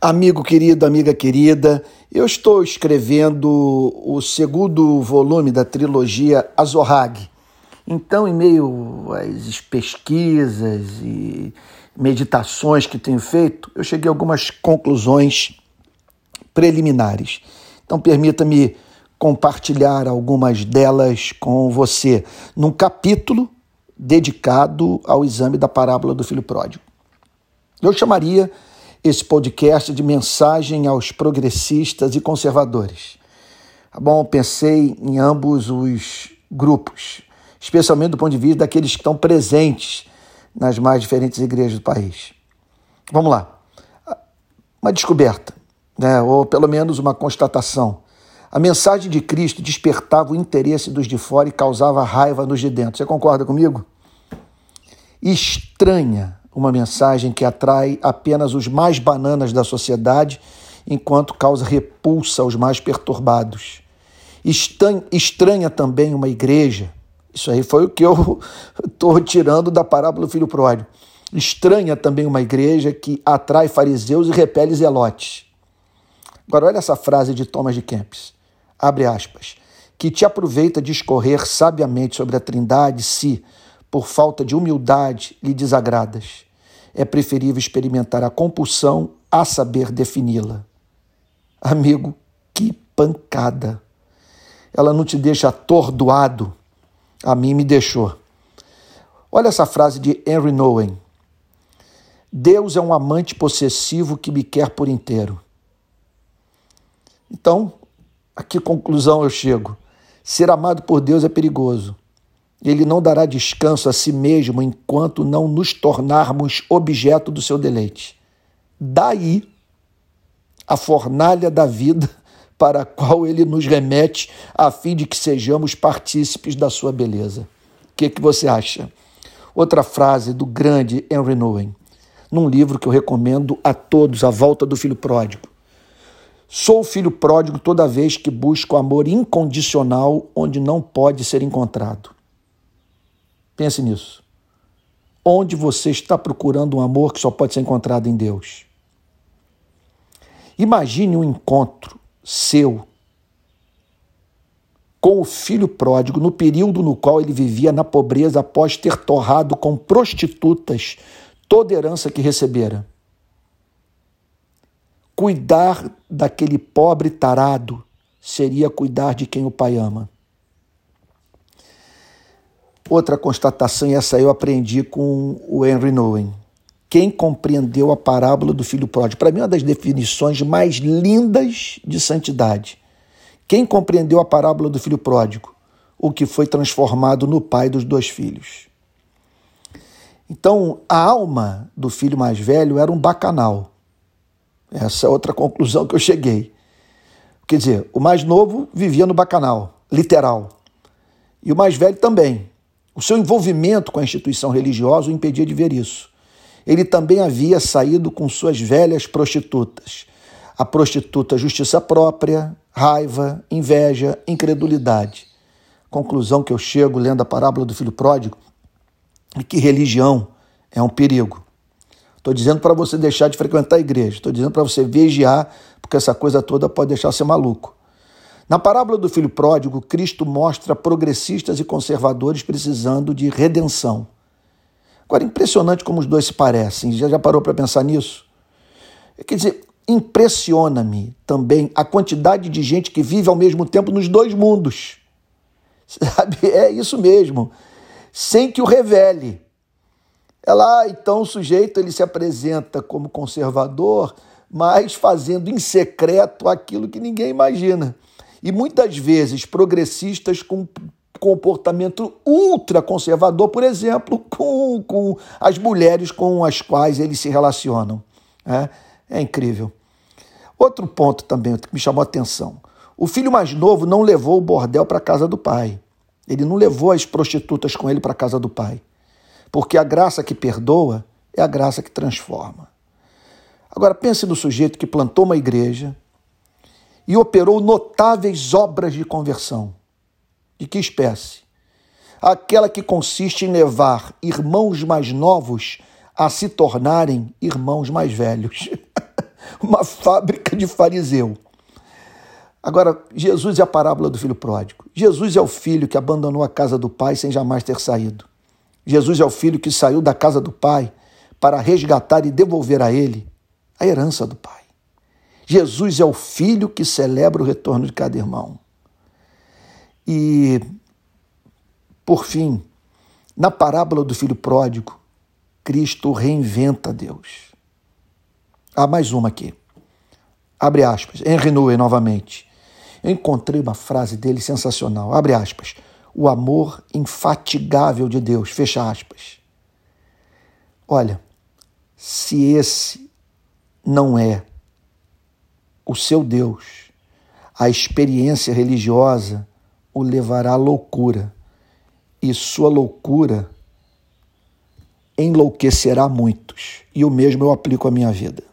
Amigo querido, amiga querida, eu estou escrevendo o segundo volume da trilogia Azorrag. Então, em meio às pesquisas e meditações que tenho feito, eu cheguei a algumas conclusões preliminares. Então, permita-me compartilhar algumas delas com você num capítulo dedicado ao exame da parábola do filho pródigo. Eu chamaria esse podcast de mensagem aos progressistas e conservadores. Tá bom? Pensei em ambos os grupos, especialmente do ponto de vista daqueles que estão presentes nas mais diferentes igrejas do país. Vamos lá. Uma descoberta, né? ou pelo menos uma constatação. A mensagem de Cristo despertava o interesse dos de fora e causava raiva nos de dentro. Você concorda comigo? Estranha uma mensagem que atrai apenas os mais bananas da sociedade, enquanto causa repulsa aos mais perturbados. Estranha também uma igreja, isso aí foi o que eu estou tirando da parábola do filho pródigo. Estranha também uma igreja que atrai fariseus e repele zelotes. Agora, olha essa frase de Thomas de Kempis, abre aspas, que te aproveita de escorrer sabiamente sobre a trindade se, por falta de humildade, lhe desagradas é preferível experimentar a compulsão a saber defini-la. Amigo, que pancada! Ela não te deixa atordoado? A mim me deixou. Olha essa frase de Henry Nowen. Deus é um amante possessivo que me quer por inteiro. Então, a que conclusão eu chego? Ser amado por Deus é perigoso. Ele não dará descanso a si mesmo enquanto não nos tornarmos objeto do seu deleite. Daí a fornalha da vida para a qual ele nos remete, a fim de que sejamos partícipes da sua beleza. O que, que você acha? Outra frase do grande Henry Nouwen, num livro que eu recomendo a todos, A Volta do Filho Pródigo. Sou filho pródigo toda vez que busco amor incondicional onde não pode ser encontrado. Pense nisso. Onde você está procurando um amor que só pode ser encontrado em Deus? Imagine um encontro seu com o filho pródigo no período no qual ele vivia na pobreza após ter torrado com prostitutas toda herança que recebera. Cuidar daquele pobre tarado seria cuidar de quem o pai ama. Outra constatação, e essa eu aprendi com o Henry Nouwen. Quem compreendeu a parábola do filho pródigo? Para mim, é uma das definições mais lindas de santidade. Quem compreendeu a parábola do filho pródigo? O que foi transformado no pai dos dois filhos. Então, a alma do filho mais velho era um bacanal. Essa é outra conclusão que eu cheguei. Quer dizer, o mais novo vivia no bacanal, literal. E o mais velho também. O seu envolvimento com a instituição religiosa o impedia de ver isso. Ele também havia saído com suas velhas prostitutas. A prostituta justiça própria, raiva, inveja, incredulidade. Conclusão que eu chego lendo a parábola do filho pródigo é que religião é um perigo. Estou dizendo para você deixar de frequentar a igreja, estou dizendo para você vigiar, porque essa coisa toda pode deixar você maluco. Na parábola do filho pródigo, Cristo mostra progressistas e conservadores precisando de redenção. Agora, impressionante como os dois se parecem. Já, já parou para pensar nisso? Quer dizer, impressiona-me também a quantidade de gente que vive ao mesmo tempo nos dois mundos. Sabe? É isso mesmo. Sem que o revele. É lá, então, o sujeito ele se apresenta como conservador, mas fazendo em secreto aquilo que ninguém imagina. E muitas vezes progressistas com comportamento ultraconservador, por exemplo, com, com as mulheres com as quais eles se relacionam. É, é incrível. Outro ponto também que me chamou a atenção. O filho mais novo não levou o bordel para a casa do pai. Ele não levou as prostitutas com ele para a casa do pai. Porque a graça que perdoa é a graça que transforma. Agora pense no sujeito que plantou uma igreja, e operou notáveis obras de conversão. De que espécie? Aquela que consiste em levar irmãos mais novos a se tornarem irmãos mais velhos. uma fábrica de fariseu. Agora, Jesus é a parábola do filho pródigo. Jesus é o filho que abandonou a casa do pai sem jamais ter saído. Jesus é o filho que saiu da casa do pai para resgatar e devolver a ele a herança do pai. Jesus é o filho que celebra o retorno de cada irmão. E, por fim, na parábola do filho pródigo, Cristo reinventa Deus. Há mais uma aqui. Abre aspas. Henry Newey novamente. Eu encontrei uma frase dele sensacional. Abre aspas. O amor infatigável de Deus. Fecha aspas. Olha, se esse não é o seu Deus, a experiência religiosa o levará à loucura e sua loucura enlouquecerá muitos. E o mesmo eu aplico à minha vida.